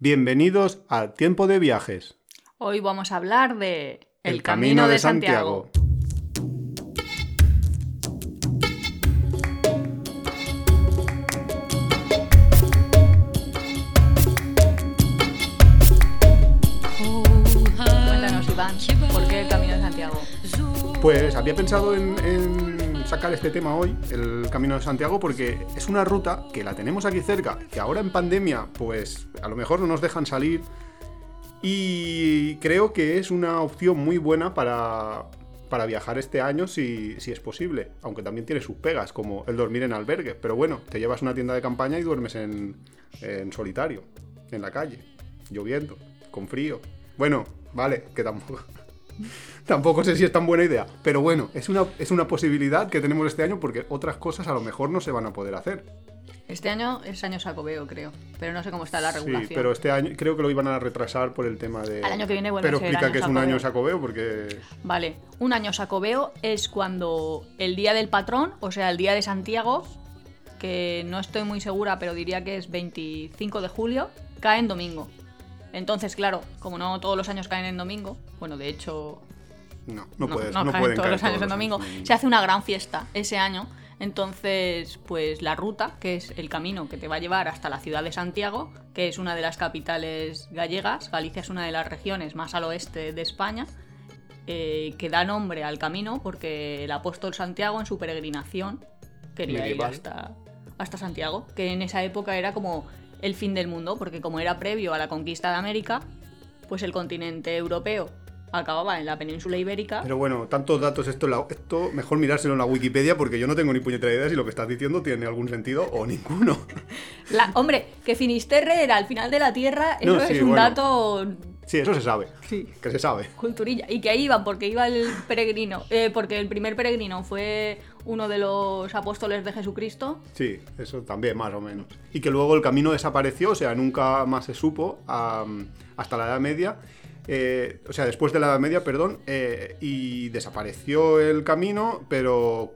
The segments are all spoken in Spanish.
Bienvenidos a Tiempo de Viajes. Hoy vamos a hablar de El, Camino, de, Santiago. Cuéntanos, Iván, ¿por qué el Camino de Santiago? Pues había pensado en, en sacar este tema hoy, el Camino de Santiago, porque es una ruta que la tenemos aquí cerca, que ahora en pandemia, pues a lo mejor no nos dejan salir. Y creo que es una opción muy buena para, para viajar este año si, si es posible. Aunque también tiene sus pegas, como el dormir en albergue. Pero bueno, te llevas una tienda de campaña y duermes en, en solitario, en la calle, lloviendo, con frío. Bueno, vale, que tampoco. Tampoco sé si es tan buena idea, pero bueno, es una, es una posibilidad que tenemos este año porque otras cosas a lo mejor no se van a poder hacer. Este año es año sacobeo, creo. Pero no sé cómo está la regulación. Sí, pero este año creo que lo iban a retrasar por el tema de... Al año que viene vuelve Pero a ser explica año que es un año sacobeo porque... Vale, un año sacobeo es cuando el día del patrón, o sea, el día de Santiago, que no estoy muy segura, pero diría que es 25 de julio, cae en domingo. Entonces, claro, como no todos los años caen en domingo, bueno, de hecho, No, no, puedes, no no, caen pueden todos caer los años en todos domingo. años. Se hace una gran fiesta ese año. Entonces, pues la ruta, que es el camino que te va a llevar hasta la ciudad de Santiago, que es una de las capitales gallegas, Galicia es una de las regiones más al oeste de España, eh, que da nombre al camino porque el apóstol Santiago en su peregrinación quería Medieval. ir hasta, hasta Santiago, que en esa época era como el fin del mundo, porque como era previo a la conquista de América, pues el continente europeo acababa en la península ibérica. Pero bueno, tantos datos, esto, la- esto mejor mirárselo en la Wikipedia porque yo no tengo ni puñetera idea si lo que estás diciendo tiene algún sentido o ninguno. La- hombre, que Finisterre era al final de la Tierra, eso No, sí, es un bueno. dato Sí, eso se sabe. Sí. Que se sabe. culturilla. Y que ahí iban, porque iba el peregrino, eh, porque el primer peregrino fue uno de los apóstoles de Jesucristo. Sí, eso también, más o menos. Y que luego el camino desapareció, o sea, nunca más se supo hasta la Edad Media. eh, o sea, después de la Edad Media, perdón, eh, y desapareció el camino, pero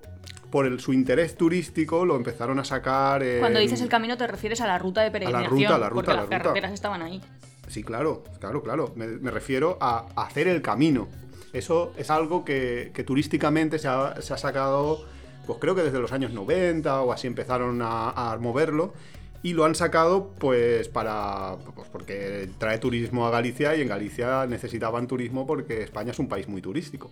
por el- su interés turístico lo empezaron a sacar. en- Cuando dices el camino te refieres a la ruta de peregrinación, ruta, a la ruta, porque a la las ruta. carreteras estaban ahí. Sí, claro, claro, claro. Me, me refiero a hacer el camino. Eso es algo que, turísticamente se ha, se ha sacado, pues creo que desde los años 90 o así empezaron a, a moverlo. Y lo han sacado pues para. Pues porque trae turismo a Galicia y en Galicia necesitaban turismo porque España es un país muy turístico.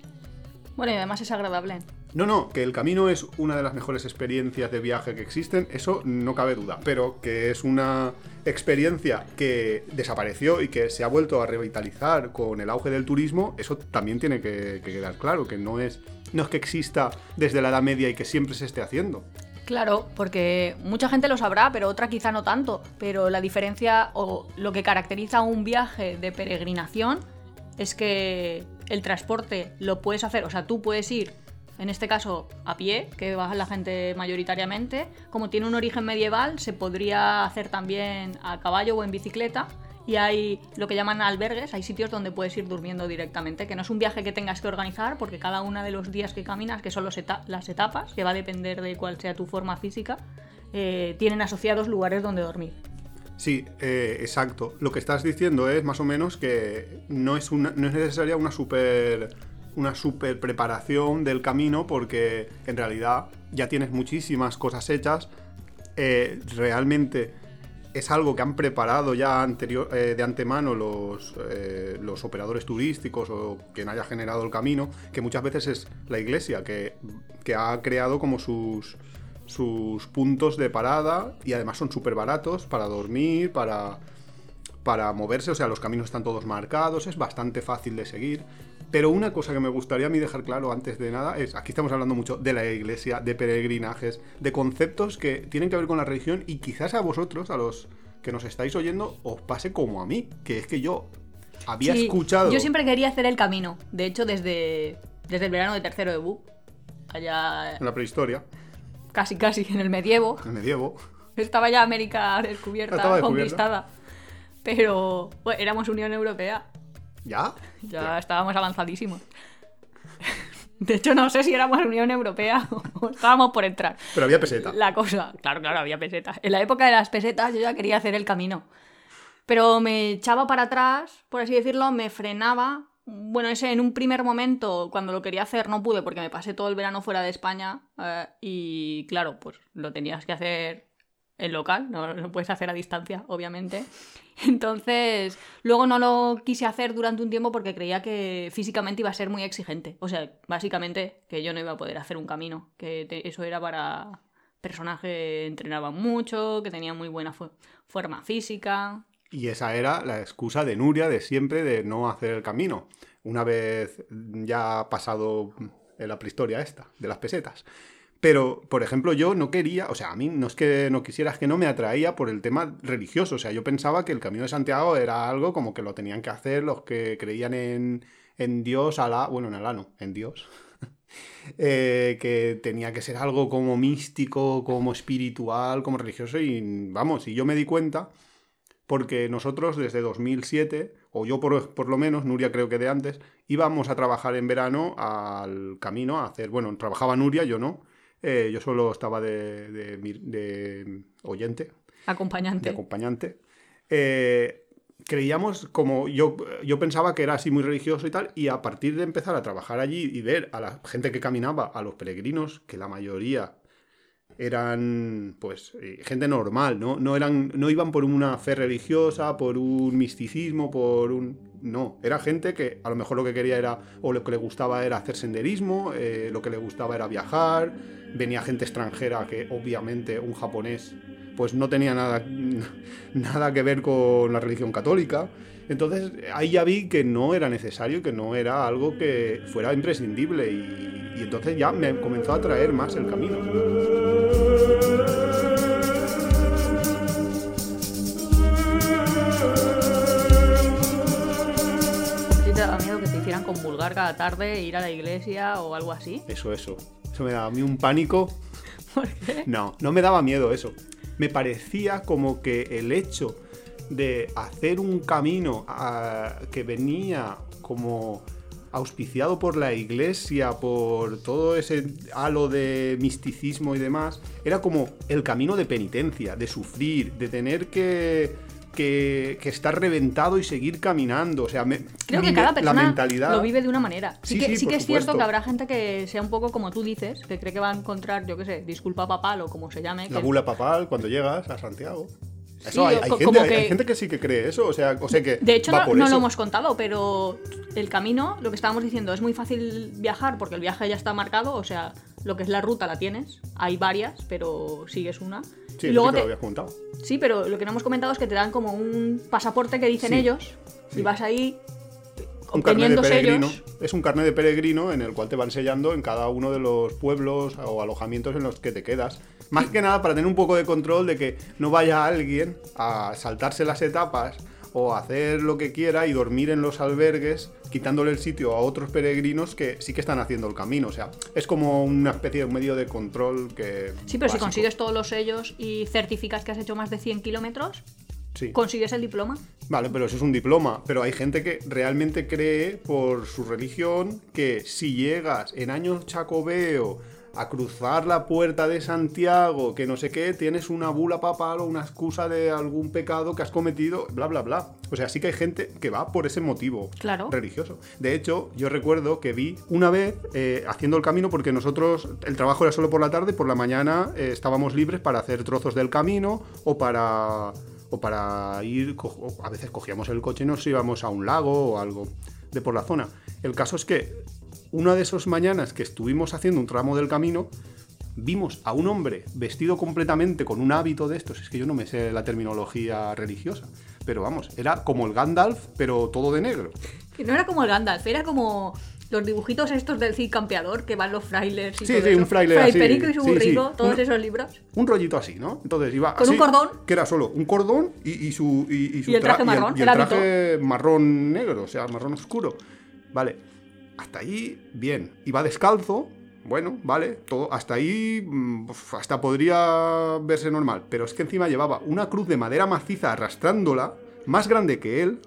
Bueno, y además es agradable. No, no, que el camino es una de las mejores experiencias de viaje que existen, eso no cabe duda, pero que es una experiencia que desapareció y que se ha vuelto a revitalizar con el auge del turismo, eso también tiene que, que quedar claro, que no es, no es que exista desde la Edad Media y que siempre se esté haciendo. Claro, porque mucha gente lo sabrá, pero otra quizá no tanto. Pero la diferencia o lo que caracteriza un viaje de peregrinación es que el transporte lo puedes hacer, o sea, tú puedes ir, en este caso, a pie, que va la gente mayoritariamente. Como tiene un origen medieval, se podría hacer también a caballo o en bicicleta. Y hay lo que llaman albergues, hay sitios donde puedes ir durmiendo directamente, que no es un viaje que tengas que organizar, porque cada uno de los días que caminas, que son las etapas, que va a depender de cuál sea tu forma física, eh, tienen asociados lugares donde dormir. Sí, eh, exacto. Lo que estás diciendo es más o menos que no es, una, no es necesaria una super, una super preparación del camino porque en realidad ya tienes muchísimas cosas hechas. Eh, realmente es algo que han preparado ya anterior, eh, de antemano los, eh, los operadores turísticos o quien haya generado el camino, que muchas veces es la iglesia que, que ha creado como sus, sus puntos de parada y además son súper baratos para dormir, para, para moverse, o sea, los caminos están todos marcados, es bastante fácil de seguir. Pero una cosa que me gustaría a mí dejar claro antes de nada es, aquí estamos hablando mucho de la iglesia, de peregrinajes, de conceptos que tienen que ver con la religión y quizás a vosotros, a los que nos estáis oyendo, os pase como a mí, que es que yo había Sí, escuchado... Yo siempre quería hacer el camino. De hecho, desde, desde el verano de tercero de BU, allá En la prehistoria, casi casi en el medievo, en el medievo, estaba ya América descubierta, conquistada. Pero bueno, éramos Unión Europea, ¿ya? ya estábamos avanzadísimos. De hecho, no sé si éramos Unión Europea o estábamos por entrar. Pero había peseta. La cosa, claro, claro, había pesetas. En la época de las pesetas yo ya quería hacer el camino. Pero me echaba para atrás, por así decirlo, me frenaba. Bueno, ese en un primer momento, cuando lo quería hacer, no pude porque me pasé todo el verano fuera de España. eh, y claro, pues lo tenías que hacer en local, no lo puedes hacer a distancia, obviamente. Entonces, luego no lo quise hacer durante un tiempo porque creía que físicamente iba a ser muy exigente. O sea, básicamente que yo no iba a poder hacer un camino, que eso era para personas que entrenaban mucho, que tenían muy buena forma física. Y esa era la excusa de Nuria de siempre de no hacer el camino. Una vez ya pasado la prehistoria esta, de las pesetas. Pero, por ejemplo, yo no quería, o sea, a mí no es que no quisiera, es que no me atraía por el tema religioso. O sea, yo pensaba que el Camino de Santiago era algo como que lo tenían que hacer los que creían en, en Dios, Alá, bueno, en Alá no, en Dios. Eh, que tenía que ser algo como místico, como espiritual, como religioso. Y vamos, y yo me di cuenta porque nosotros desde 2007, o yo por, por lo menos, Nuria creo que de antes, íbamos a trabajar en verano al camino a hacer, bueno, trabajaba Nuria, yo no, eh, yo solo estaba de, de de oyente, de Acompañante. acompañante. Eh, creíamos como yo, yo pensaba que era así muy religioso y tal, y a partir de empezar a trabajar allí y ver a la gente que caminaba, a los peregrinos, que la mayoría eran pues eh, gente normal, ¿no? No, eran, no iban por una fe religiosa, por un misticismo, por un... No, era gente que a lo mejor lo que quería era, o lo que le gustaba era hacer senderismo, eh, lo que le gustaba era viajar, venía gente extranjera que obviamente un japonés pues no tenía nada, nada que ver con la religión católica. Entonces ahí ya vi que no era necesario, que no era algo que fuera imprescindible y, y entonces ya me comenzó a atraer más el camino. Convulgar cada tarde, ir a la iglesia o algo así? Eso, eso. Eso me daba a mí un pánico. ¿Por qué? No, no me daba miedo eso. Me parecía como que el hecho de hacer un camino que venía como auspiciado por la iglesia, por todo ese halo de misticismo y demás, era como el camino de penitencia, de sufrir, de tener que, que, que estar reventado y seguir caminando. O sea, me, Creo que cada la persona mentalidad... lo vive de una manera. Sí, Sí, que, sí, que es cierto que habrá gente que sea un poco como tú dices, que cree que va a encontrar, yo qué sé, disculpa papal o como se llame. La que- bula papal cuando llegas a Santiago. Sí, Eso hay, hay gente, hay- que- gente que sí que cree eso, o sea, o sea que De hecho, va no, por no eso. lo hemos contado, pero el camino, lo que estábamos diciendo, es muy fácil viajar porque el viaje ya está marcado, o sea, lo que es la ruta la tienes. Hay varias, pero sigues una. Sí, y luego sí te- lo habías contado. Sí, pero lo que no hemos comentado es que te dan como un pasaporte que dicen Sí, ellos sí. y vas ahí Un carnet de peregrino. sellos. Es un carnet de peregrino en el cual te van sellando en cada uno de los pueblos o alojamientos en los que te quedas. Más que nada para tener un poco de control de que no vaya alguien a saltarse las etapas o hacer lo que quiera y dormir en los albergues, quitándole el sitio a otros peregrinos que sí que están haciendo el camino. O sea, es como una especie de un medio de control que. Sí, pero si consigues todos los sellos y certificas que has hecho más de 100 kilómetros, Sí. consigues el diploma. Vale, pero eso es un diploma. Pero hay gente que realmente cree por su religión que si llegas en años chacobeo a cruzar la puerta de Santiago, que no sé qué, tienes una bula papal o una excusa de algún pecado que has cometido, bla, bla, bla. O sea, sí que hay gente que va por ese motivo Claro. religioso. De hecho, yo recuerdo que vi una vez eh, haciendo el camino, porque nosotros, el trabajo era solo por la tarde, por la mañana eh, estábamos libres para hacer trozos del camino o para, o para ir, a veces cogíamos el coche y nos íbamos a un lago o algo de por la zona. El caso es que una de esas mañanas que estuvimos haciendo un tramo del camino, vimos a un hombre vestido completamente con un hábito de estos, es que yo no me sé la terminología religiosa, pero vamos, era como el Gandalf, pero todo de negro. Que no era como el Gandalf, era como los dibujitos estos del Cid Campeador que van los frailers y Sí, todo sí, eso. un fraile Fray así. Perico y su Sí, todos Un- esos libros. Un rollito así, ¿no? Entonces iba Con un cordón. Que era solo un cordón y, y su, y, y su Y el traje tra- marrón, y el, el traje marrón negro, o sea, marrón oscuro. Vale, hasta ahí, bien. Iba descalzo, bueno, vale, todo, hasta ahí, mm, hasta podría verse normal. Pero es que encima llevaba una cruz de madera maciza arrastrándola, más grande que él,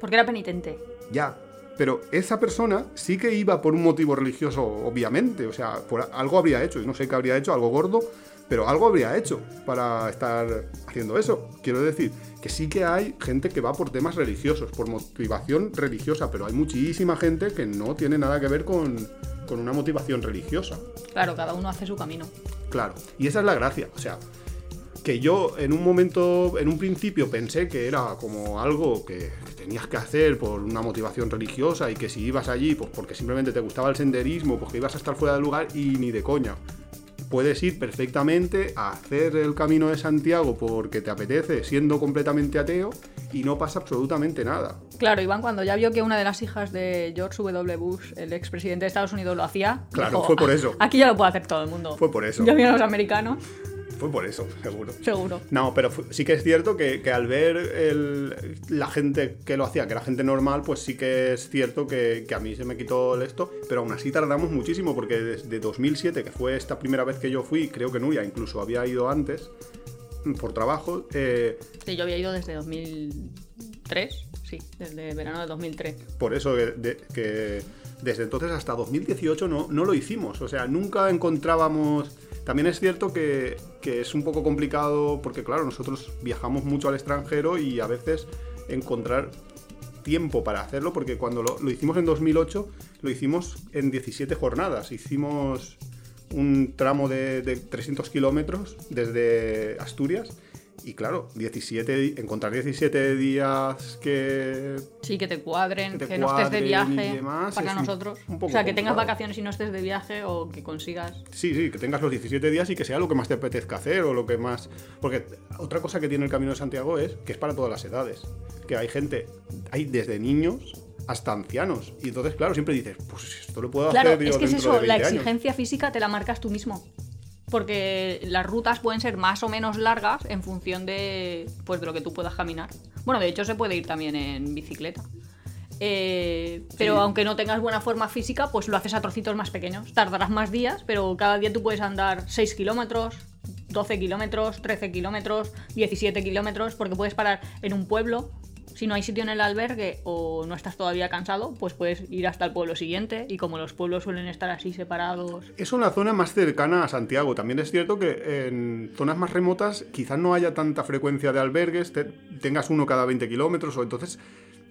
Porque era penitente. ya. Pero esa persona sí que iba por un motivo religioso, obviamente. O sea, por algo habría hecho. y No sé qué habría hecho, algo gordo. Pero algo habría hecho para estar haciendo eso. Quiero decir que sí que hay gente que va por temas religiosos, por motivación religiosa, pero hay muchísima gente que no tiene nada que ver con, con una motivación religiosa. Claro, cada uno hace su camino. Claro, y esa es la gracia. O sea, que yo en un momento, en un principio pensé que era como algo que, que tenías que hacer por una motivación religiosa y que si ibas allí, pues porque simplemente te gustaba el senderismo, porque ibas a estar fuera del lugar y ni de coña. Puedes ir perfectamente a hacer el camino de Santiago porque te apetece, siendo completamente ateo, y no pasa absolutamente nada. Claro, Iván, cuando ya vio que una de las hijas de George W. Bush, el expresidente de Estados Unidos, lo hacía. Claro, dijo, fue por eso. Aquí ya lo puede hacer todo el mundo. Fue por eso. Ya vieron los americanos, Fue por eso, seguro. seguro. No, pero sí que es cierto que, que al ver el- la gente que lo hacía, que era gente normal, pues sí que es cierto que, que a mí se me quitó el esto, pero aún así tardamos muchísimo, porque desde 2007, que fue esta primera vez que yo fui, creo que Nuria incluso había ido antes, por trabajo, eh, Sí, yo había ido desde 2003. Sí, desde verano de 2003. por eso que, de- que desde entonces hasta 2018 no, no lo hicimos, o sea, nunca encontrábamos... También es cierto que, es un poco complicado porque, claro, nosotros viajamos mucho al extranjero y a veces encontrar tiempo para hacerlo, porque cuando lo, lo hicimos en 2008, lo hicimos en 17 jornadas. Hicimos un tramo de, de 300 kilómetros desde Asturias y, claro, 17, di- encontrar 17 días que Sí, que te cuadren, Que que, te no estés de viaje demás, para un- nosotros. un poco o sea, que tengas vacaciones y no estés de viaje o que consigas. Sí, sí, que tengas los 17 días y que sea lo que más te apetezca hacer o lo que más... Porque otra cosa que tiene el Camino de Santiago es que es para todas las edades. Que hay gente, hay desde niños hasta ancianos. Y entonces, claro, siempre dices, pues esto lo puedo Claro, hacer yo es que es eso, la 20 años. exigencia física te la marcas tú mismo. Porque las rutas pueden ser más o menos largas en función de, pues, de lo que tú puedas caminar. Bueno, de hecho se puede ir también en bicicleta. Eh, pero Sí. aunque no tengas buena forma física, pues lo haces a trocitos más pequeños. Tardarás más días, pero cada día tú puedes andar 6 kilómetros, 12 kilómetros, 13 kilómetros, 17 kilómetros, porque puedes parar en un pueblo. Si no hay sitio en el albergue o no estás todavía cansado, pues puedes ir hasta el pueblo siguiente. Y como los pueblos suelen estar así separados, Es una zona más cercana a Santiago. También es cierto que en zonas más remotas quizás no haya tanta frecuencia de albergues, te- tengas uno cada 20 kilómetros o entonces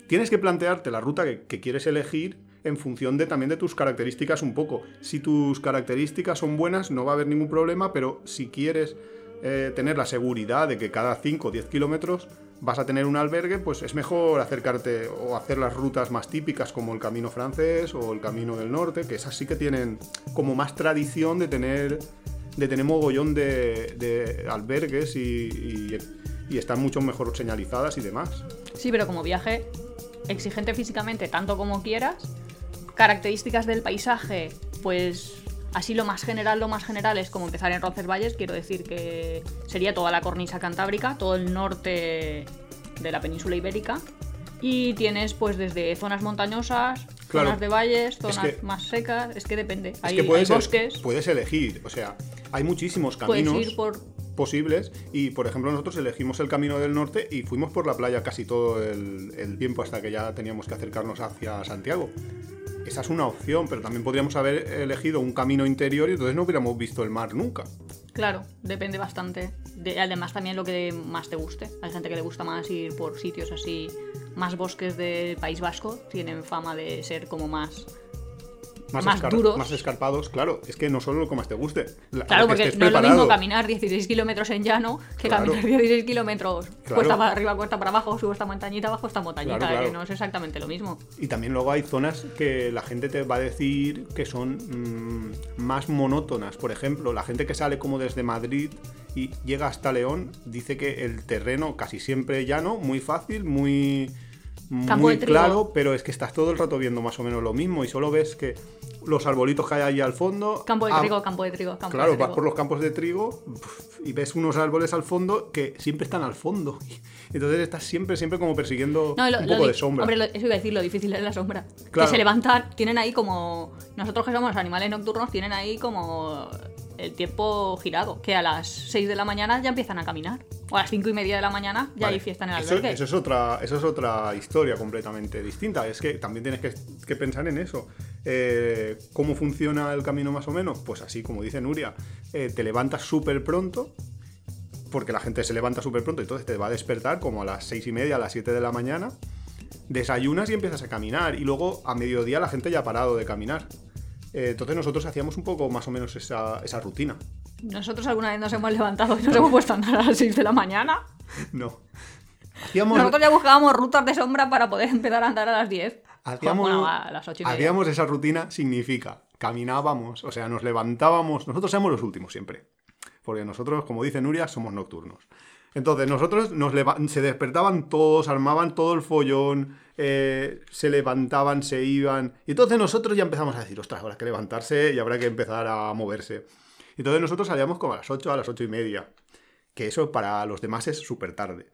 tienes que plantearte la ruta que, que quieres elegir en función de también de tus características un poco. Si tus características son buenas no va a haber ningún problema, pero si quieres eh, tener la seguridad de que cada 5 o 10 kilómetros vas a tener un albergue, pues es mejor acercarte o hacer las rutas más típicas como el camino francés o el camino del norte, que esas sí que tienen como más tradición de tener, de tener mogollón de, albergues y están mucho mejor señalizadas y demás. Sí, pero como viaje exigente físicamente tanto como quieras, características del paisaje, pues así lo más general, lo más general es como empezar en Roncesvalles, quiero decir que sería toda la cornisa cantábrica, todo el norte de la península ibérica. Y tienes pues desde zonas montañosas, Claro. zonas de valles, zonas que- más secas, es que depende. Es hay, que hay puedes, bosques, puedes elegir, o sea, hay muchísimos puedes caminos ir por... posibles y, por ejemplo, nosotros elegimos el camino del norte y fuimos por la playa casi todo el, el tiempo hasta que ya teníamos que acercarnos hacia Santiago. Esa es una opción, pero también podríamos haber elegido un camino interior y entonces no hubiéramos visto el mar nunca. Claro, depende bastante. De, además, también lo que más te guste. Hay gente que le gusta más ir por sitios así, más bosques del País Vasco. Tienen fama de ser como más. Más, duros. más escarpados, claro. Es que no solo lo que más te guste. la- Claro, porque no es lo mismo caminar 16 kilómetros en llano que Claro. caminar 16 kilómetros Claro. cuesta para arriba, cuesta para abajo, subo esta montañita, bajo esta montañita, Claro, que no es exactamente lo mismo. Y también luego hay zonas que la gente te va a decir que son mm, más monótonas. Por ejemplo, la gente que sale como desde Madrid y llega hasta León dice que el terreno casi siempre llano, muy fácil, muy, Campo muy claro, pero es que estás todo el rato viendo más o menos lo mismo y solo ves que los arbolitos que hay ahí al fondo... Campo de ah, trigo, campo de trigo, campo Claro, de vas trigo. por los campos de trigo y ves unos árboles al fondo que siempre están al fondo. Entonces estás siempre, siempre como persiguiendo No, lo- un poco de sombra. Hombre, lo- eso iba a decir, lo difícil es la sombra. Claro. Que se levantan, tienen ahí como. Nosotros que somos animales nocturnos, tienen ahí como el tiempo girado, que a las 6 de la mañana ya empiezan a caminar. O a las 5 y media de la mañana ya Vale. hay fiesta en el Eso- albergue. Eso, es otra, eso es otra historia completamente distinta. Es que también tienes que, que pensar en eso. Eh, ¿Cómo funciona el camino más o menos? Pues así, como dice Nuria, eh, te levantas súper pronto, porque la gente se levanta súper pronto, entonces te va a despertar como a las 6 y media, a las 7 de la mañana, desayunas y empiezas a caminar, y luego a mediodía la gente ya ha parado de caminar. Eh, entonces nosotros hacíamos un poco más o menos esa, esa rutina. Nosotros alguna vez nos hemos levantado y nos hemos puesto a andar a las 6 de la mañana. No. Hacíamos, Nosotros ya buscábamos rutas de sombra para poder empezar a andar a las 10. Hacíamos, Bueno, a las 8 y media. hacíamos esa rutina, significa, caminábamos, o sea, nos levantábamos, nosotros somos los últimos siempre, porque nosotros, como dice Nuria, somos nocturnos. Entonces, nosotros nos se despertaban todos, armaban todo el follón, eh, se levantaban, se iban, y entonces nosotros ya empezamos a decir, ostras, habrá que levantarse y habrá que empezar a moverse. Y entonces nosotros salíamos como a las 8, a las 8 y media, que eso para los demás es súper tarde.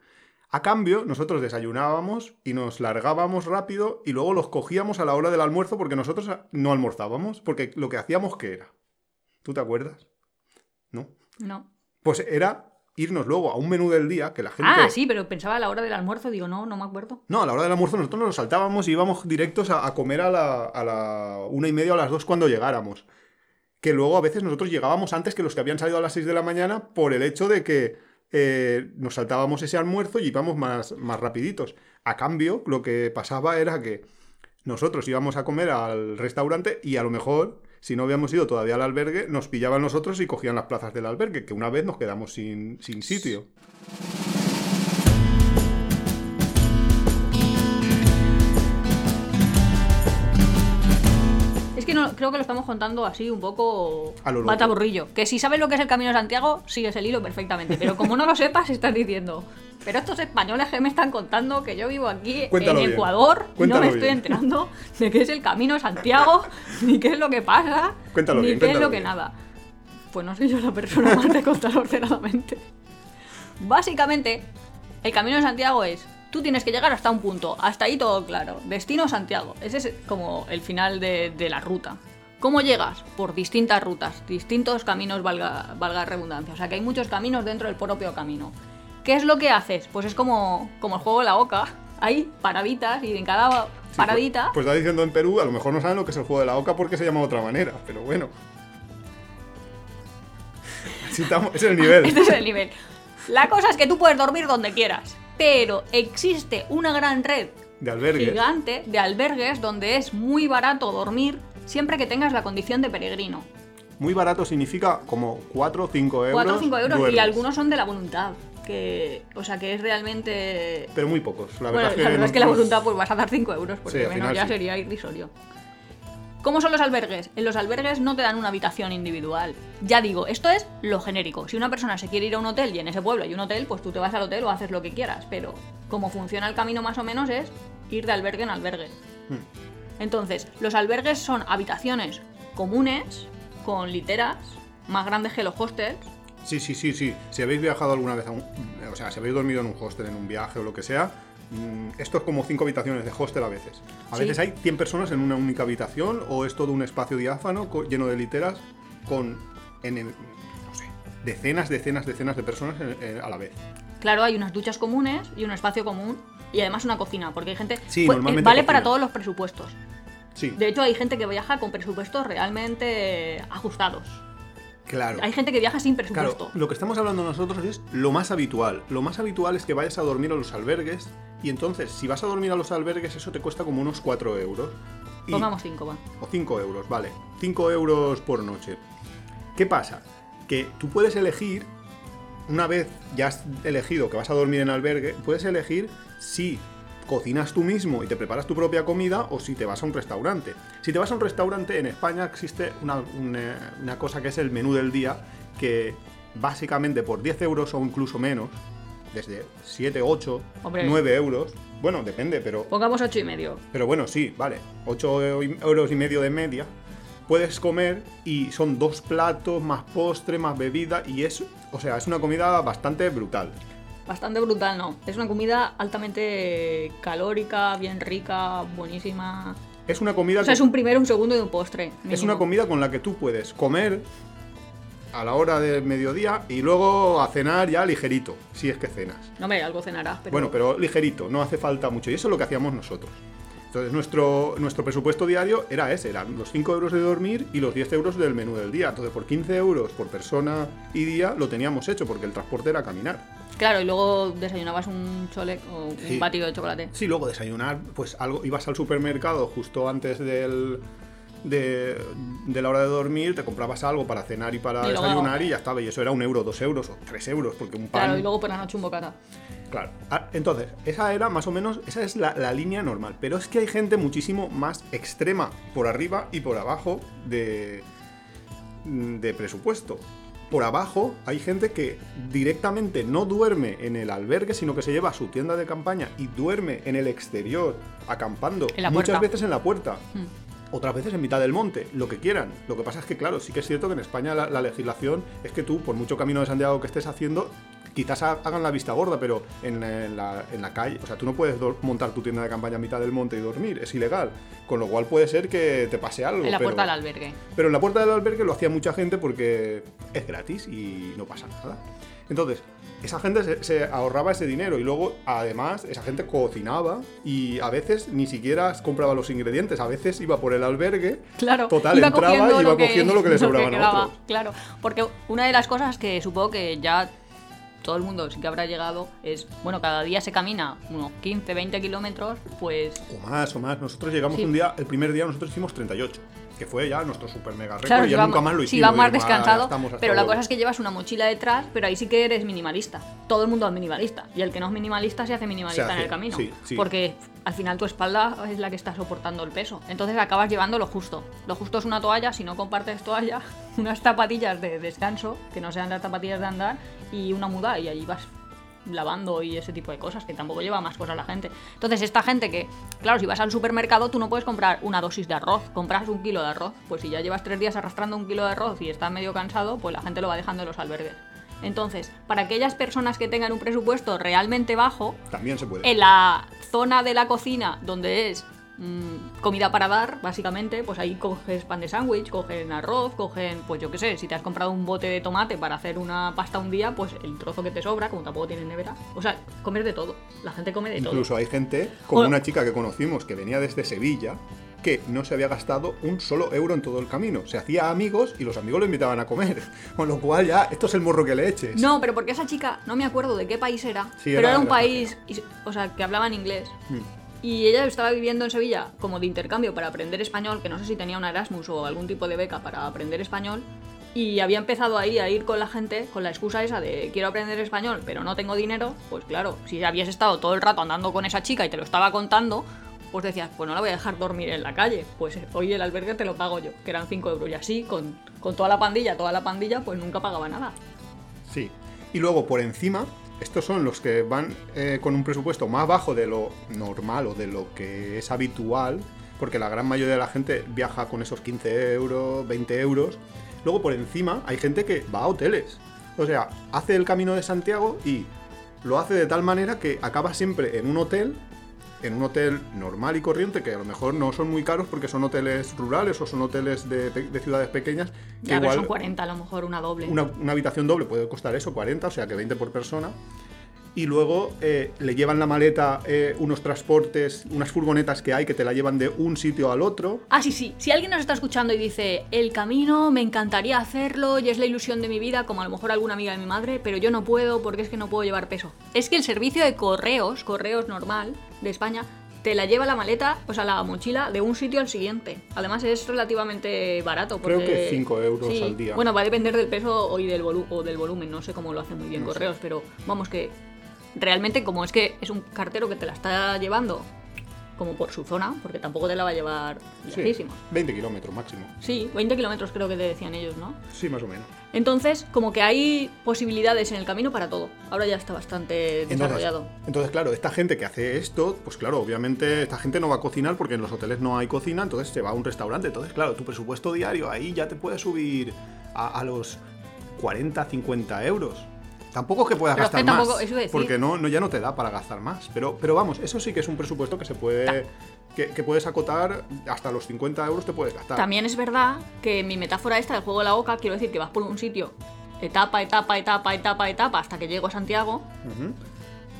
A cambio, nosotros desayunábamos y nos largábamos rápido y luego los cogíamos a la hora del almuerzo porque nosotros no almorzábamos, porque lo que hacíamos ¿qué era? ¿Tú te acuerdas? ¿No? No. Pues era irnos luego a un menú del día que la gente... Ah, sí, pero pensaba a la hora del almuerzo, digo, no, no me acuerdo. No, a la hora del almuerzo nosotros nos saltábamos y íbamos directos a, a comer a la, a la una y media o a las dos cuando llegáramos. Que luego a veces nosotros llegábamos antes que los que habían salido a las 6 de la mañana por el hecho de que eh, nos saltábamos ese almuerzo y íbamos más, más rapiditos. A cambio, lo que pasaba era que nosotros íbamos a comer al restaurante y a lo mejor, si no habíamos ido todavía al albergue, nos pillaban nosotros y cogían las plazas del albergue, que una vez nos quedamos sin, sin sitio. Creo que lo estamos contando así un poco A lo bataburrillo. Que si sabes lo que es el Camino de Santiago, sigues el hilo perfectamente. Pero como no lo sepas, estás diciendo. Pero estos españoles que me están contando que yo vivo aquí Cuéntalo en. Ecuador, no Cuéntalo me estoy enterando de qué es el Camino de Santiago, ni qué es lo que pasa, Cuéntalo ni bien, qué es lo que bien. nada. Pues no soy yo la persona más de contar ordenadamente. Básicamente, el Camino de Santiago es, tú tienes que llegar hasta un punto, hasta ahí todo claro, destino Santiago, ese es como el final de, de la ruta. ¿Cómo llegas? Por distintas rutas, distintos caminos, valga, valga redundancia. O sea que hay muchos caminos dentro del propio camino. ¿Qué es lo que haces? Pues es como, como el juego de la oca. Hay paraditas y en cada Sí, paradita... Pues, pues está diciendo en Perú, a lo mejor no saben lo que es el juego de la oca porque se llama de otra manera, pero bueno. Así estamos, ese es el nivel. Este es el nivel. La cosa es que tú puedes dormir donde quieras, pero existe una gran red De albergues. gigante de albergues donde es muy barato dormir siempre que tengas la condición de peregrino. Muy barato significa como 4 o 5 euros. 4 o 5 euros y algunos son de la voluntad. Que, o sea, que es realmente... Pero muy pocos. La bueno, verdad es que, la verdad es que la voluntad pues vas a dar 5 euros, porque Sí, al menos final ya sí. sería irrisorio. ¿Cómo son los albergues? En los albergues no te dan una habitación individual. Ya digo, esto es lo genérico. Si una persona se quiere ir a un hotel y en ese pueblo hay un hotel, pues tú te vas al hotel o haces lo que quieras. Pero como funciona el camino más o menos es ir de albergue en albergue. Hmm. Entonces, los albergues son habitaciones comunes, con literas, más grandes que los hostels. Sí, sí, sí, sí. Si habéis viajado alguna vez a un. O sea, si habéis dormido en un hostel, en un viaje o lo que sea. mm, Esto es como cinco habitaciones de hostel a veces. A Sí. veces hay 100 personas en una única habitación o es todo un espacio diáfano lleno de literas con en el- no sé, decenas, decenas, decenas de personas en- en- a la vez. Claro, hay unas duchas comunes y un espacio común y además una cocina, porque hay gente... Sí, pues, eh, vale cocina. para todos los presupuestos. Sí, De hecho, hay gente que viaja con presupuestos realmente ajustados. claro. Hay gente que viaja sin Claro, presupuesto. lo que estamos hablando nosotros es lo más habitual. Lo más habitual es que vayas a dormir a los albergues y entonces, si vas a dormir a los albergues, eso te cuesta como unos 4 euros. Y- Pongamos cinco, va. O 5 euros, vale. 5 euros por noche. ¿Qué pasa? Que tú puedes elegir, una vez ya has elegido que vas a dormir en albergue, puedes elegir si cocinas tú mismo y te preparas tu propia comida o si te vas a un restaurante. Si te vas a un restaurante, en España existe una, una- una cosa que es el menú del día, que básicamente por 10 euros o incluso menos, desde 7, 8, Hombre. 9 euros, bueno, depende, pero Pongamos ocho y medio. pero bueno, sí, vale. 8 euros y medio de media. Puedes comer y son dos platos, más postre, más bebida. Y es, o sea, es una comida bastante brutal. Bastante brutal, ¿no? Es una comida altamente calórica, bien rica, buenísima. Es una comida, O sea, es un primero, un segundo y un postre. es una comida con la que tú puedes comer a la hora del mediodía y luego a cenar ya ligerito, si es que cenas. No me algo cenarás, pero. Bueno, pero ligerito, no hace falta mucho. Y eso es lo que hacíamos nosotros. Entonces nuestro, nuestro presupuesto diario era ese, eran los 5 euros de dormir y los 10 euros del menú del día. Entonces por 15 euros por persona y día lo teníamos hecho porque el transporte era caminar. Claro, y luego desayunabas un chole o un Sí. batido de chocolate. Sí, luego desayunar, pues algo, ibas al supermercado justo antes del, de, de la hora de dormir, te comprabas algo para cenar y para Y luego- desayunar y ya estaba. Y eso era un euro, dos euros o tres euros, porque un pan... Claro, y luego por la noche un bocata. Claro. Ah, Entonces, esa era más o menos, esa es la, la línea normal. Pero es que hay gente muchísimo más extrema por arriba y por abajo de, de presupuesto. Por abajo hay gente que directamente no duerme en el albergue, sino que se lleva su tienda de campaña y duerme en el exterior, acampando. Muchas veces en la puerta. Hmm. Otras veces en mitad del monte, lo que quieran. Lo que pasa es que, claro, sí que es cierto que en España la, la legislación es que tú, por mucho camino de Santiago que estés haciendo, quizás ha- hagan la vista gorda, pero en, eh, la, en la calle, o sea, tú no puedes montar tu tienda de campaña a mitad del monte y dormir, es ilegal. Con lo cual puede ser que te pase algo. En la pero- puerta del albergue. pero en la puerta del albergue lo hacía mucha gente porque es gratis y no pasa nada. Entonces, esa gente se, se ahorraba ese dinero y luego, además, esa gente cocinaba y a veces ni siquiera compraba los ingredientes, a veces iba por el albergue. Claro, Total, iba entraba y iba lo que- cogiendo lo que le sobraban a otros. Claro, porque una de las cosas que supongo que ya todo el mundo sí que habrá llegado es, bueno, cada día se camina unos 15, 20 kilómetros, pues O más, o más. Nosotros llegamos Sí. un día, el primer día nosotros hicimos 38, que fue ya nuestro super mega récord Claro, y ya nunca más lo si hicimos. va más dijimos, "Ah, descansado, pero la luego". cosa es que llevas una mochila detrás, pero ahí sí que eres minimalista. Todo el mundo es minimalista. Y el que no es minimalista se hace minimalista Se hace, en el camino. sí, sí. Porque al final tu espalda es la que está soportando el peso. Entonces acabas llevando lo justo. Lo justo es una toalla, si no compartes toalla, unas zapatillas de descanso, que no sean las zapatillas de andar, y una muda, y ahí vas lavando y ese tipo de cosas, que tampoco lleva más cosas la gente. Entonces, esta gente que, claro, si vas al supermercado, tú no puedes comprar una dosis de arroz, compras un kilo de arroz. Pues si ya llevas tres días arrastrando un kilo de arroz y estás medio cansado, pues la gente lo va dejando en los albergues. Entonces, para aquellas personas que tengan un presupuesto realmente bajo, También se puede. en la zona de la cocina donde es mm, comida para dar, básicamente, pues ahí coges pan de sándwich, cogen arroz, cogen, pues yo qué sé, si te has comprado un bote de tomate para hacer una pasta un día, pues el trozo que te sobra, como tampoco tienes nevera. O sea, comer de todo. La gente come de todo. Incluso hay gente, como Bueno. una chica que conocimos que venía desde Sevilla, que no se había gastado un solo euro en todo el camino. Se hacía amigos y los amigos lo invitaban a comer. Con lo cual ya, esto es el morro que le eches. No, pero porque esa chica, no me acuerdo de qué país era, Sí, pero era- era un era país, y- o sea, que hablaba en inglés. Mm. Y ella estaba viviendo en Sevilla como de intercambio para aprender español, que no sé si tenía una Erasmus o algún tipo de beca para aprender español. Y había empezado ahí a ir con la gente con la excusa esa de quiero aprender español, pero no tengo dinero. Pues claro, si habías estado todo el rato andando con esa chica y te lo estaba contando, pues decías, pues no la voy a dejar dormir en la calle. Pues hoy el albergue te lo pago yo, que eran 5 euros. Y así, con, con toda la pandilla, toda la pandilla, pues nunca pagaba nada. Sí. Y luego por encima, estos son los que van eh, con un presupuesto más bajo de lo normal o de lo que es habitual, porque la gran mayoría de la gente viaja con esos 15 euros, 20 euros. Luego por encima hay gente que va a hoteles. O sea, hace el camino de Santiago y lo hace de tal manera que acaba siempre en un hotel, en un hotel normal y corriente, que a lo mejor no son muy caros porque son hoteles rurales o son hoteles de, de ciudades pequeñas. Que Ya, pero igual son 40 a lo mejor, una doble. una, una habitación doble puede costar eso, 40, o sea que 20 por persona. Y luego eh, le llevan la maleta eh, unos transportes, unas furgonetas que hay que te la llevan de un sitio al otro. Ah, sí, sí. Si alguien nos está escuchando y dice, el camino me encantaría hacerlo y es la ilusión de mi vida, como a lo mejor alguna amiga de mi madre, pero yo no puedo porque es que no puedo llevar peso. Es que el servicio de correos, correos normal de España, te la lleva la maleta, o sea, la mochila, de un sitio al siguiente. Además es relativamente barato. Creo que cinco euros Sí. al día. Bueno, va a depender del peso y del, volu- o del volumen. No sé cómo lo hacen muy bien No sé. correos, pero vamos que realmente como es que es un cartero que te la está llevando como por su zona, porque tampoco te la va a llevar Sí, lejísimos. 20 kilómetros máximo. Sí, 20 kilómetros creo que te decían ellos, ¿no? Sí, más o menos. Entonces, como que hay posibilidades en el camino para todo. Ahora ya está bastante Entonces, desarrollado. entonces, claro, esta gente que hace esto, pues claro, obviamente esta gente no va a cocinar porque en los hoteles no hay cocina, entonces se va a un restaurante. Entonces, claro, tu presupuesto diario ahí ya te puede subir a, a los 40, 50 euros. Tampoco es que puedas Pero gastar más. Porque no, no, ya no te da para gastar más. Pero, pero vamos, eso sí que es un presupuesto que se puede. Que, que puedes acotar hasta los 50 euros te puedes gastar. También es verdad que mi metáfora esta del juego de la boca, quiero decir que vas por un sitio, etapa, etapa, etapa, etapa, etapa, hasta que llego a Santiago.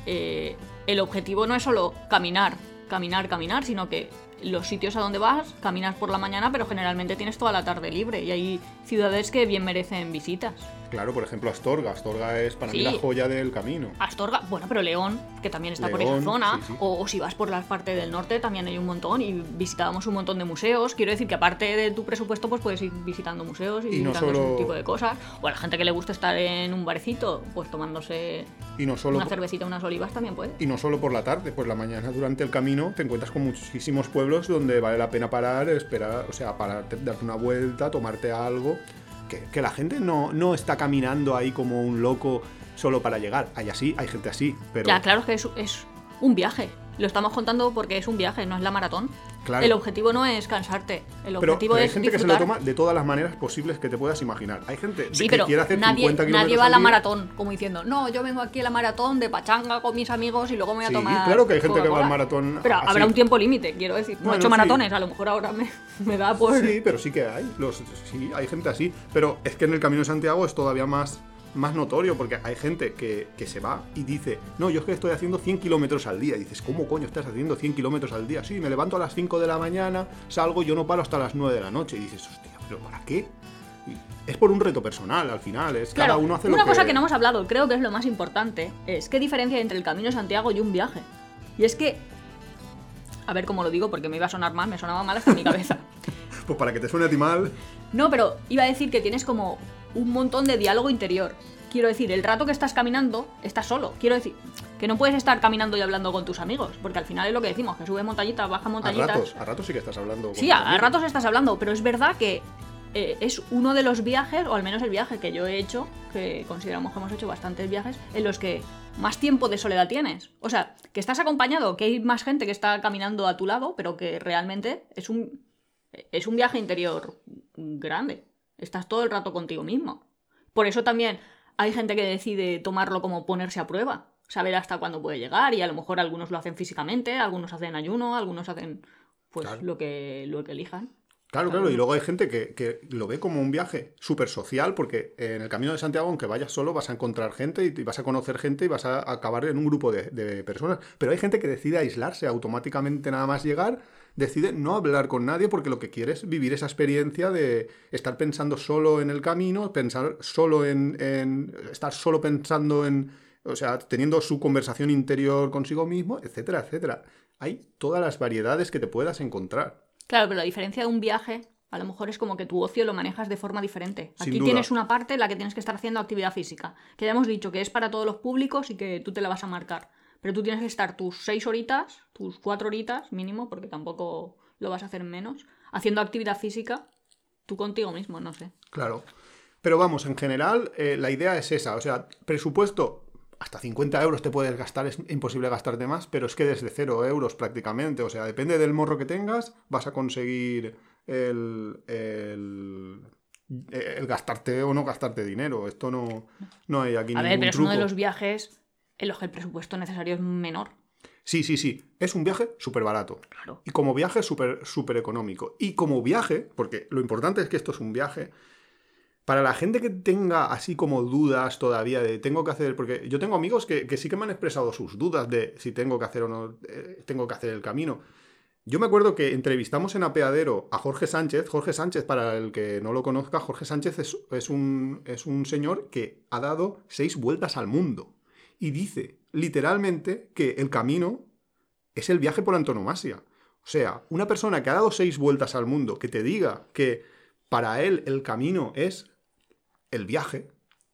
Eh, el objetivo no es solo caminar, caminar, caminar, sino que los sitios a donde vas, caminas por la mañana, pero generalmente tienes toda la tarde libre. Y hay ciudades que bien merecen visitas. Claro, por ejemplo, Astorga. Astorga es para mí la joya del camino. Astorga, bueno, pero León, que también está por esa zona, sí, sí. O, o si vas por la parte del norte también hay un montón y visitábamos un montón de museos. Quiero decir que aparte de tu presupuesto, pues puedes ir visitando museos y, Y no visitando solo- ese tipo de cosas. O a la gente que le gusta estar en un barecito, pues tomándose Y no solo una cervecita, unas olivas también puede. Y no solo por la tarde, pues la mañana durante el camino te encuentras con muchísimos pueblos donde vale la pena parar, esperar, o sea, pararte, darte una vuelta, tomarte algo. Que, la gente no, no está caminando ahí como un loco solo para llegar. Hay así, hay gente así, pero Ya, claro, que es un viaje. Lo estamos contando porque es un viaje, no es la maratón. Claro. El objetivo no es cansarte, el pero, objetivo pero hay es gente que se disfrutar. lo toma de todas las maneras posibles que te puedas imaginar. Hay gente Sí, que pero quiere hacer nadie, 50 kilómetros nadie va a la maratón como diciendo, no, yo vengo aquí a la maratón de pachanga con mis amigos y luego me voy a Sí, tomar. claro que hay gente que va Coca-Cola". al maratón Pero así. habrá un tiempo límite, quiero decir. No Bueno, he hecho sí. maratones, a lo mejor ahora me, me da por. Sí, pero sí que hay. Los, sí, hay gente así. Pero es que en el Camino de Santiago es todavía más, más notorio porque hay gente que, que se va y dice, no, yo es que estoy haciendo 100 kilómetros al día. Y dices, ¿cómo coño estás haciendo 100 kilómetros al día? Sí, me levanto a las 5 de la mañana, salgo, yo no paro hasta las 9 de la noche. Y dices, hostia, ¿pero para qué? Es por un reto personal al final. Es Claro, cada uno hace una lo que... cosa que no hemos hablado, creo que es lo más importante, es qué diferencia hay entre el Camino de Santiago y un viaje. Y es que. A ver cómo lo digo, porque me iba a sonar mal, me sonaba mal hasta en mi cabeza. Pues para que te suene a ti mal, No, pero iba a decir que tienes como un montón de diálogo interior. Quiero decir, el rato que estás caminando, estás solo. Quiero decir, que no puedes estar caminando y hablando con tus amigos, porque al final es lo que decimos, que sube montañitas, baja a montañitas. ratos, a ratos sí que estás hablando. con Sí, a, a ratos estás hablando, pero es verdad que eh, es uno de los viajes, o al menos el viaje que yo he hecho, que consideramos que hemos hecho bastantes viajes, en los que más tiempo de soledad tienes. O sea, que estás acompañado, que hay más gente que está caminando a tu lado, pero que realmente es un, es un viaje interior grande. Estás todo el rato contigo mismo. Por eso también hay gente que decide tomarlo como ponerse a prueba. Saber hasta cuándo puede llegar y a lo mejor algunos lo hacen físicamente, algunos hacen ayuno, algunos hacen pues Claro. lo que lo que elijan. Claro, claro, y luego hay gente que, que lo ve como un viaje súper social, porque en el Camino de Santiago, aunque vayas solo, vas a encontrar gente y, vas a conocer gente y vas a acabar en un grupo de, de personas. Pero hay gente que decide aislarse automáticamente nada más llegar, decide no hablar con nadie porque lo que quiere es vivir esa experiencia de estar pensando solo en el camino, pensar solo en, en- estar solo pensando en, o sea, teniendo su conversación interior consigo mismo, etcétera, etcétera. Hay todas las variedades que te puedas encontrar. Claro, pero la diferencia de un viaje a lo mejor es como que tu ocio lo manejas de forma diferente. Aquí tienes una parte en la que tienes que estar haciendo actividad física, que ya hemos dicho que es para todos los públicos y que tú te la vas a marcar. Pero tú tienes que estar tus seis horitas, tus cuatro horitas mínimo, porque tampoco lo vas a hacer en menos, haciendo actividad física tú contigo mismo, no sé. Claro. Pero vamos, en general, eh, la idea es esa. O sea, presupuesto, hasta 50 euros te puedes gastar, es imposible gastarte más, pero es que desde 0 euros prácticamente. O sea, depende del morro que tengas, vas a conseguir el, el, el gastarte o no gastarte dinero. Esto no, no hay aquí A ningún ver, pero es uno de los viajes en los que el presupuesto necesario es menor. Sí, sí, sí. Es un viaje súper barato. Claro. Y como viaje súper súper económico. Y como viaje, porque lo importante es que esto es un viaje, para la gente que tenga así como dudas todavía de tengo que hacer, porque yo tengo amigos que, que sí que me han expresado sus dudas de si tengo que hacer o no eh, tengo que hacer el camino. Yo me acuerdo que entrevistamos en Apeadero a Jorge Sánchez. Jorge Sánchez, para el que no lo conozca, Jorge Sánchez es, es un, es un señor que ha dado seis vueltas al mundo. Y dice literalmente que el camino es el viaje por antonomasia. O sea, una persona que ha dado seis vueltas al mundo, que te diga que para él el camino es el viaje,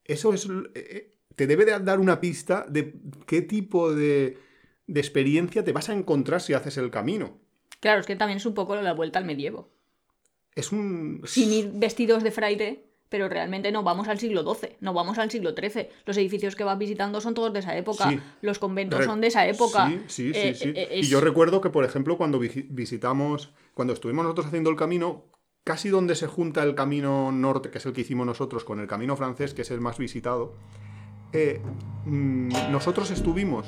eso es, eh, te debe de dar una pista de qué tipo de, de experiencia te vas a encontrar si haces el camino. Claro, es que también es un poco la vuelta al medievo. Es un... Sin ir vestidos de fraile, pero realmente no vamos al siglo XII, no vamos al siglo XIII. Los edificios que vas visitando son todos de esa época, Sí. los conventos Re- son de esa época. Sí, sí, sí. Eh, sí. eh, Y yo recuerdo que, por ejemplo, cuando visi- visitamos, cuando estuvimos nosotros haciendo el camino, casi donde se junta el camino norte, que es el que hicimos nosotros, con el camino francés, que es el más visitado, eh, mm, nosotros estuvimos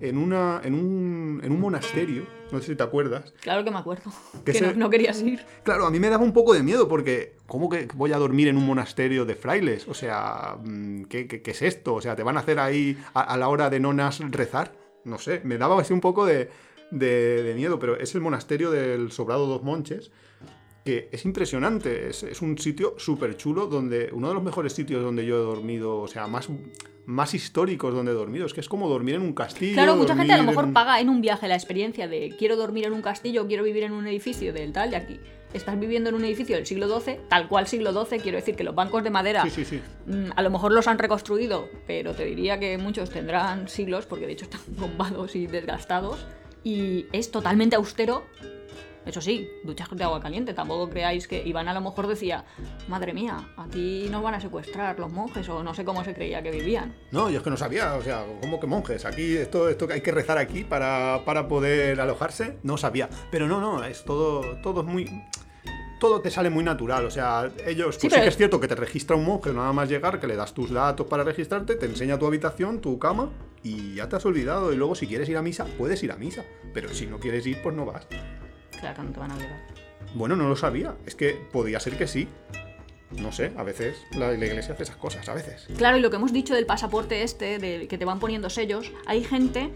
en, una, en, un, en un monasterio, no sé si te acuerdas. Claro que me acuerdo. Que Que, se- no, no querías ir. Claro, a mí me daba un poco de miedo porque, ¿cómo que voy a dormir en un monasterio de frailes? O sea, mm, ¿qué, qué- qué es esto? O sea, ¿te van a hacer ahí a, a la hora de nonas rezar? No sé, me daba así un poco de, de- de miedo, pero es el monasterio del Sobrado dos Monches, que es impresionante, es, es un sitio súper chulo, donde uno de los mejores sitios donde yo he dormido, o sea, más, más históricos donde he dormido, es que es como dormir en un castillo. Claro, mucha gente a lo mejor en- paga en un viaje la experiencia de quiero dormir en un castillo, quiero vivir en un edificio del tal, y aquí estás viviendo en un edificio del siglo XII, tal cual siglo XII, quiero decir que los bancos de madera Sí, sí, sí. mm, a lo mejor los han reconstruido, pero te diría que muchos tendrán siglos, porque de hecho están bombados y desgastados, y es totalmente austero. Eso sí, duchas de agua caliente, tampoco creáis que Iván a lo mejor decía, madre mía, aquí nos van a secuestrar los monjes, o no sé cómo se creía que vivían. No, yo es que no sabía, o sea, ¿cómo que monjes? Aquí, esto, esto que hay que rezar aquí para, para poder alojarse, no sabía. Pero no, no, es todo, todo es muy. Todo te sale muy natural, o sea, ellos, pues sí, pero- que es cierto que te registra un monje nada más llegar, que le das tus datos para registrarte, te enseña tu habitación, tu cama, y ya te has olvidado. Y luego, si quieres ir a misa, puedes ir a misa. Pero si no quieres ir, pues no vas. Claro, no te van a obligar. Bueno, no lo sabía, es que podía ser que sí. No sé, a veces la, la iglesia hace esas cosas, a veces. Claro, y lo que hemos dicho del pasaporte este, de que te van poniendo sellos, hay gente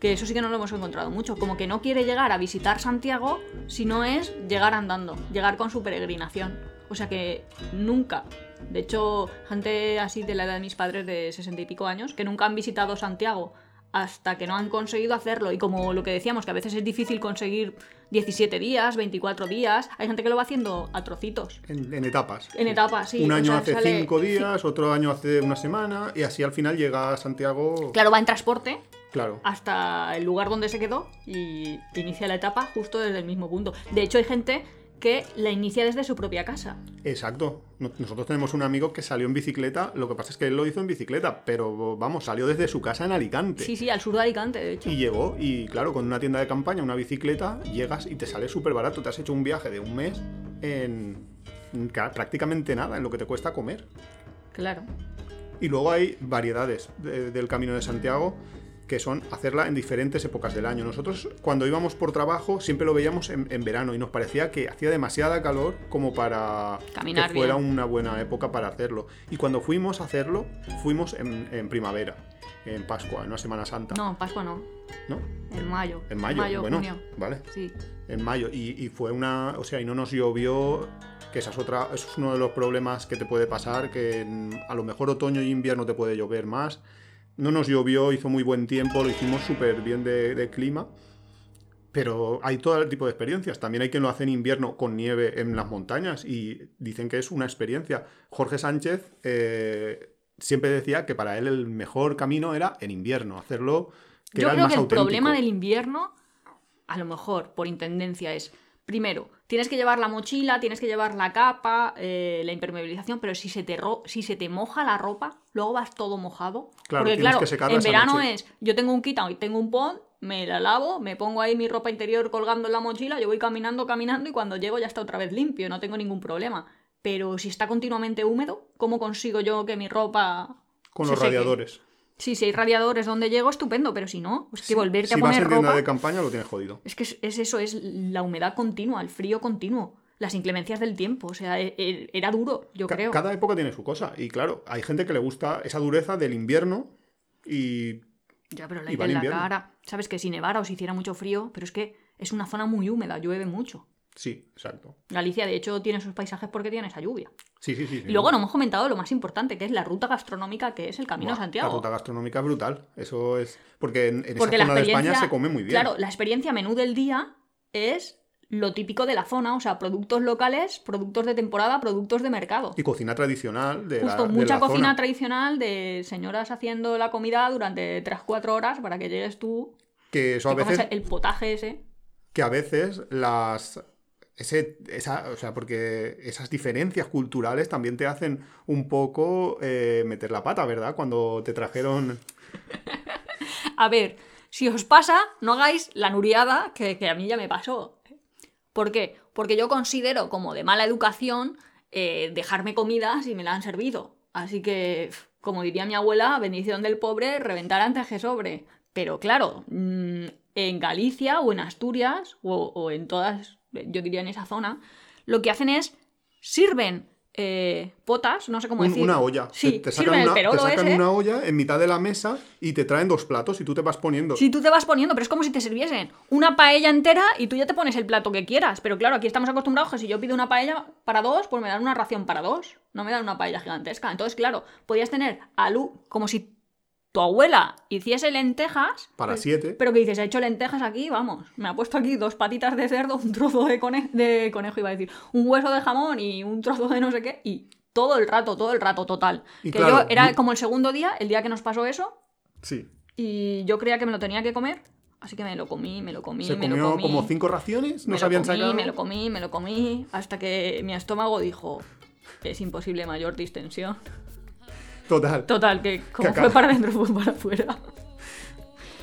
que eso sí que no lo hemos encontrado mucho, como que no quiere llegar a visitar Santiago si no es llegar andando, llegar con su peregrinación. O sea que nunca, de hecho, gente así de la edad de mis padres de sesenta y pico años, que nunca han visitado Santiago hasta que no han conseguido hacerlo. Y como lo que decíamos, que a veces es difícil conseguir 17 días, 24 días, hay gente que lo va haciendo a trocitos. En, en etapas. En etapas, sí. Un o año sea, hace sale- cinco sí. días, otro año hace una semana, y así al final llega a Santiago. Claro, va en transporte Claro. hasta el lugar donde se quedó y inicia la etapa justo desde el mismo punto. De hecho, hay gente que la inicia desde su propia casa. Exacto. No- Nosotros tenemos un amigo que salió en bicicleta, lo que pasa es que él lo hizo en bicicleta, pero vamos, salió desde su casa en Alicante. Sí, sí, al sur de Alicante, de hecho. Y llegó, y claro, con una tienda de campaña, una bicicleta, llegas y te sale súper barato. Te has hecho un viaje de un mes en, en ca- prácticamente nada, en lo que te cuesta comer. Claro. Y luego hay variedades de- del Camino de Santiago que son hacerla en diferentes épocas del año. Nosotros cuando íbamos por trabajo siempre lo veíamos en, en verano y nos parecía que hacía demasiada calor como para Caminar que fuera bien. una buena época para hacerlo. Y cuando fuimos a hacerlo, fuimos en, en primavera, en Pascua, en una Semana Santa. No, Pascua no. ¿No? En mayo. En mayo, bueno, junio. vale. Sí. En mayo. Y, y fue una. O sea, y no nos llovió. Que esa es otra. Eso es uno de los problemas que te puede pasar. Que en- a lo mejor otoño y invierno te puede llover más. No nos llovió, hizo muy buen tiempo, lo hicimos súper bien de, de clima. Pero hay todo tipo de experiencias. También hay quien lo hace en invierno con nieve en las montañas y dicen que es una experiencia. Jorge Sánchez eh, siempre decía que para él el mejor camino era en invierno, hacerlo. Que Yo era el creo más que el auténtico. problema del invierno, a lo mejor por intendencia, es. Primero, tienes que llevar la mochila, tienes que llevar la capa, eh, la impermeabilización, pero si se, te ro- si se te moja la ropa, luego vas todo mojado. Claro, Porque claro, que en verano es, yo tengo un kit y tengo un pon, me la lavo, me pongo ahí mi ropa interior colgando en la mochila, yo voy caminando, caminando y cuando llego ya está otra vez limpio, no tengo ningún problema. Pero si está continuamente húmedo, ¿cómo consigo yo que mi ropa... Con se los seque? radiadores. Sí, si hay radiadores donde llego, estupendo, pero si no, es que volverte Si a vas poner en tienda de campaña lo tienes jodido. Es que es, es eso, es la humedad continua, el frío continuo, las inclemencias del tiempo. O sea, e- e- era duro, yo Ca- creo. Cada época tiene su cosa. Y claro, hay gente que le gusta esa dureza del invierno y Ya, pero la y va en el la invierno. cara. Sabes que si nevara o si hiciera mucho frío, pero es que es una zona muy húmeda, llueve mucho. Sí, exacto. Galicia, de hecho, tiene sus paisajes porque tiene esa lluvia. Sí, sí, sí. Y luego no hemos comentado lo más importante, que es la ruta gastronómica que es el Camino Buah, de Santiago. La ruta gastronómica es brutal. Eso es. Porque en, en Porque esa zona de España se come muy bien. Claro, la experiencia menú del día es lo típico de la zona, o sea, productos locales, productos de temporada, productos de mercado. Y cocina tradicional de Justo, la, de mucha la cocina zona. tradicional de señoras haciendo la comida durante 3-4 horas para que llegues tú Que eso a veces. el potaje ese. Que a veces las. Ese, esa, o sea, porque esas diferencias culturales también te hacen un poco eh, meter la pata, ¿verdad? Cuando te trajeron A ver, si os pasa, no hagáis la nuriada que, que a mí ya me pasó. ¿Por qué? Porque yo considero como de mala educación eh, dejarme comida si me la han servido. Así que como diría mi abuela, bendición del pobre, reventar antes que sobre. Pero claro, mm, en Galicia o en Asturias o, o en todas, yo diría en esa zona, lo que hacen es sirven eh, potas, no sé cómo decir. una olla. Sí, te, te sirven sacan, el una, te perolo sacan ese. una olla en mitad de la mesa y te traen dos platos y tú te vas poniendo. Si tú te vas poniendo, pero es como si te sirviesen una paella entera y tú ya te pones el plato que quieras. Pero claro, aquí estamos acostumbrados que si yo pido una paella para dos, pues me dan una ración para dos. No me dan una paella gigantesca. Entonces, claro, podías tener alu como si tu abuela hiciese lentejas. Para pero- siete. Pero que dices, he hecho lentejas aquí, vamos. Me ha puesto aquí dos patitas de cerdo, un trozo de, cone- de conejo, iba a decir, un hueso de jamón y un trozo de no sé qué. Y todo el rato, todo el rato, total. Y que claro, yo era como el segundo día, el día que nos pasó eso, Sí. y yo creía que me lo tenía que comer, así que me lo comí, me lo comí, Se me lo comió comí. como cinco raciones, no me se habían comí, sacado. Me lo comí, me lo comí, hasta que mi estómago dijo, es imposible mayor distensión. Total. Total, que como fue para adentro, fue para afuera.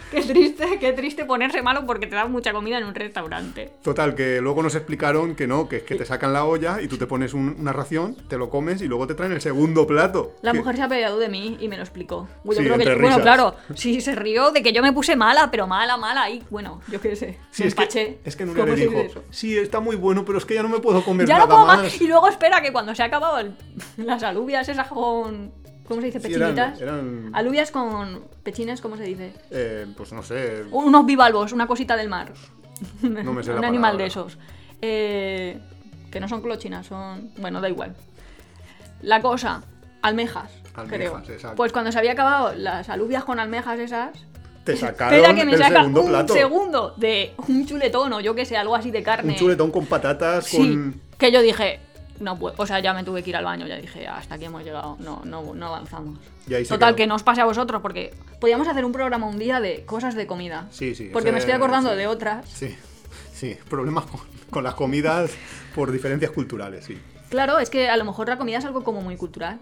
Qué triste, qué triste ponerse malo porque te dan mucha comida en un restaurante. Total, que luego nos explicaron que no, que es que te sacan la olla y tú te pones un- una ración, te lo comes y luego te traen el segundo plato. La Que- mujer se ha peleado de mí y me lo explicó. Yo Sí, creo que, entre bueno, claro, sí, se rió de que yo me puse mala, pero mala, mala, y bueno, yo qué sé. Sí, me es que, es que ¿Cómo le dijo, sí, está muy bueno, pero es que ya no me puedo comer ya nada no puedo más. más. Y luego espera que cuando se ha acabado el- las alubias esas con. ¿Cómo se dice? Sí, eran- Pechinitas. eran- Alubias con pechines, ¿cómo se dice? Eh, pues no sé. Unos bivalvos, una cosita del mar. No me sé Un la animal palabra. de esos. Eh, que no son clochinas, son. Bueno, da igual. La cosa, almejas. Almejas, creo. exacto. Pues cuando se había acabado las alubias con almejas esas. Te sacaron Espera que me el saca segundo un plato. segundo de un chuletón o yo que sé, algo así de carne. Un chuletón con patatas, Sí, con... que yo dije, no puedo, o sea, ya me tuve que ir al baño, ya dije, hasta aquí hemos llegado, no, no, no avanzamos. Total, quedó. que no os pase a vosotros, porque podíamos hacer un programa un día de cosas de comida. Sí, sí, Porque me estoy acordando sí. de otras. Sí, sí, problemas con, con las comidas por diferencias culturales, sí. Claro, es que a lo mejor la comida es algo como muy cultural.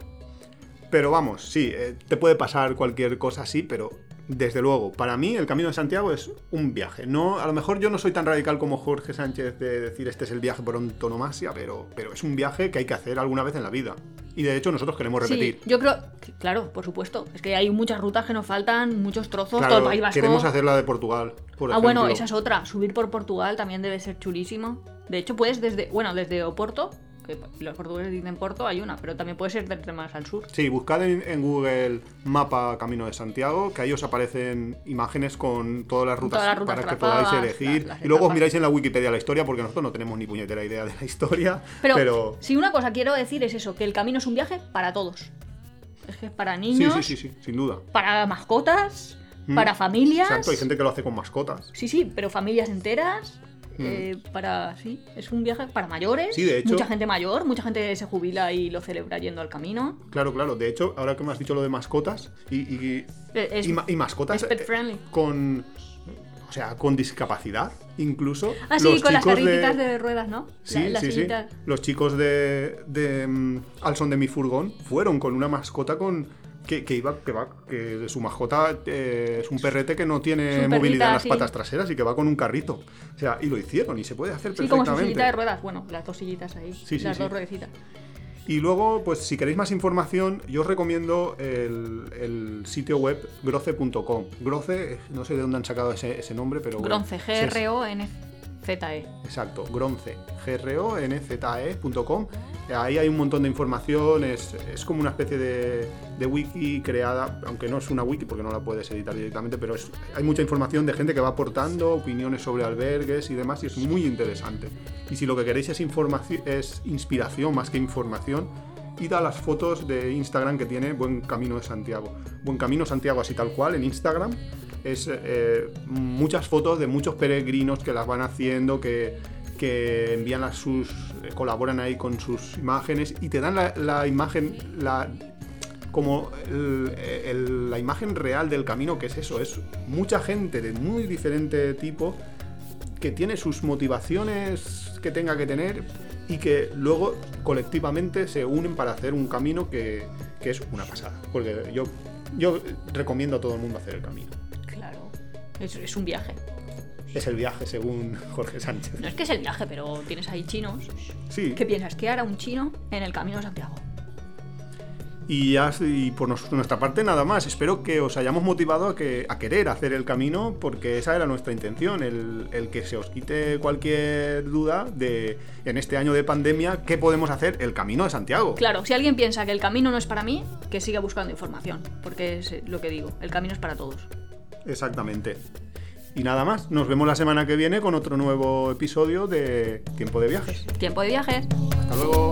Pero vamos, sí, eh, te puede pasar cualquier cosa así, pero desde luego, para mí el Camino de Santiago es un viaje. No, a lo mejor yo no soy tan radical como Jorge Sánchez de decir este es el viaje por antonomasia, pero, pero es un viaje que hay que hacer alguna vez en la vida. Y de hecho nosotros queremos repetir. Sí, yo creo, que- claro, por supuesto. Es que hay muchas rutas que nos faltan, muchos trozos, Claro, todo el País Vasco. queremos hacer la de Portugal, por ah, bueno, esa es otra. Subir por Portugal también debe ser chulísimo. De hecho, puedes desde, bueno, desde Oporto, que los portugueses dicen Porto, hay una, pero también puede ser desde más al sur. Sí, buscad en, en Google mapa Camino de Santiago, que ahí os aparecen imágenes con todas las rutas, Todas las rutas para que podáis elegir. las- las y luego os miráis en la Wikipedia la historia, porque nosotros no tenemos ni puñetera idea de la historia. Pero, Pero, si una cosa quiero decir es eso, que el camino es un viaje para todos. Es que es para sí, niños, sí, sí, sí, sin duda. para mascotas, Mm. para familias. Exacto, hay gente que lo hace con mascotas. Sí, sí, pero familias enteras. Mm. eh, para sí, es un viaje para mayores. Sí, de hecho- Mucha gente mayor, mucha gente se jubila y lo celebra yendo al camino. Claro, claro. De hecho, ahora que me has dicho lo de mascotas, y, y- Eh, Es, y ma- y mascotas es pet eh, friendly. con. O sea, con discapacidad, incluso. Ah, sí, los con las chicos carretitas de... ruedas, ¿no? Sí, La- las sí, sí. Los chicos de, de mm, Al son de mi furgón fueron con una mascota con que, que iba que va que su mascota eh, es un perrete que no tiene movilidad en las sí. patas traseras y que va con un carrito. O sea, y lo hicieron y se puede hacer Sí, como su perfectamente. sillita de ruedas. Bueno, las dos sillitas ahí. Sí, sí, las dos ruedecitas. Y luego, pues si queréis más información, yo os recomiendo el, el sitio web groce.com. Groce, eh, no sé de dónde han sacado ese, ese nombre, pero Gronce, G-R-O-N-Z-E. Exacto, Gronce, G-R-O-N-Z-E.com. Ahí hay un montón de información, es, es como una especie de, de wiki creada, aunque no es una wiki porque no la puedes editar directamente, pero es- hay mucha información de gente que va aportando opiniones sobre albergues y demás, y es muy interesante. Y si lo que queréis es, informaci- es inspiración más que información, id a las fotos de Instagram que tiene Buen Camino de Santiago. Buen Camino Santiago, así tal cual, en Instagram es eh, muchas fotos de muchos peregrinos que las van haciendo, que, que envían las sus. colaboran ahí con sus imágenes y te dan la, la imagen, la como el- el- la imagen real del camino, que es eso, es mucha gente de muy diferente tipo que tiene sus motivaciones que tenga que tener y que luego colectivamente se unen para hacer un camino que, que es una pasada. Porque yo, yo recomiendo a todo el mundo hacer el camino. Claro. Es, es un viaje. Es el viaje, según Jorge Sánchez. No es que es el viaje, pero tienes ahí chinos. Sí, ¿Qué piensas? ¿Qué hará un chino en el camino de Santiago? Y, por nuestra parte nada más. Espero que os hayamos motivado a, que, a querer hacer el camino porque esa era nuestra intención, el, el que se os quite cualquier duda de en este año de pandemia qué podemos hacer el camino de Santiago. Claro, si alguien piensa que el camino no es para mí, que siga buscando información, porque es lo que digo, el camino es para todos. Exactamente. Y nada más, nos vemos la semana que viene con otro nuevo episodio de Tiempo de Viajes. Tiempo de viajes. Hasta luego.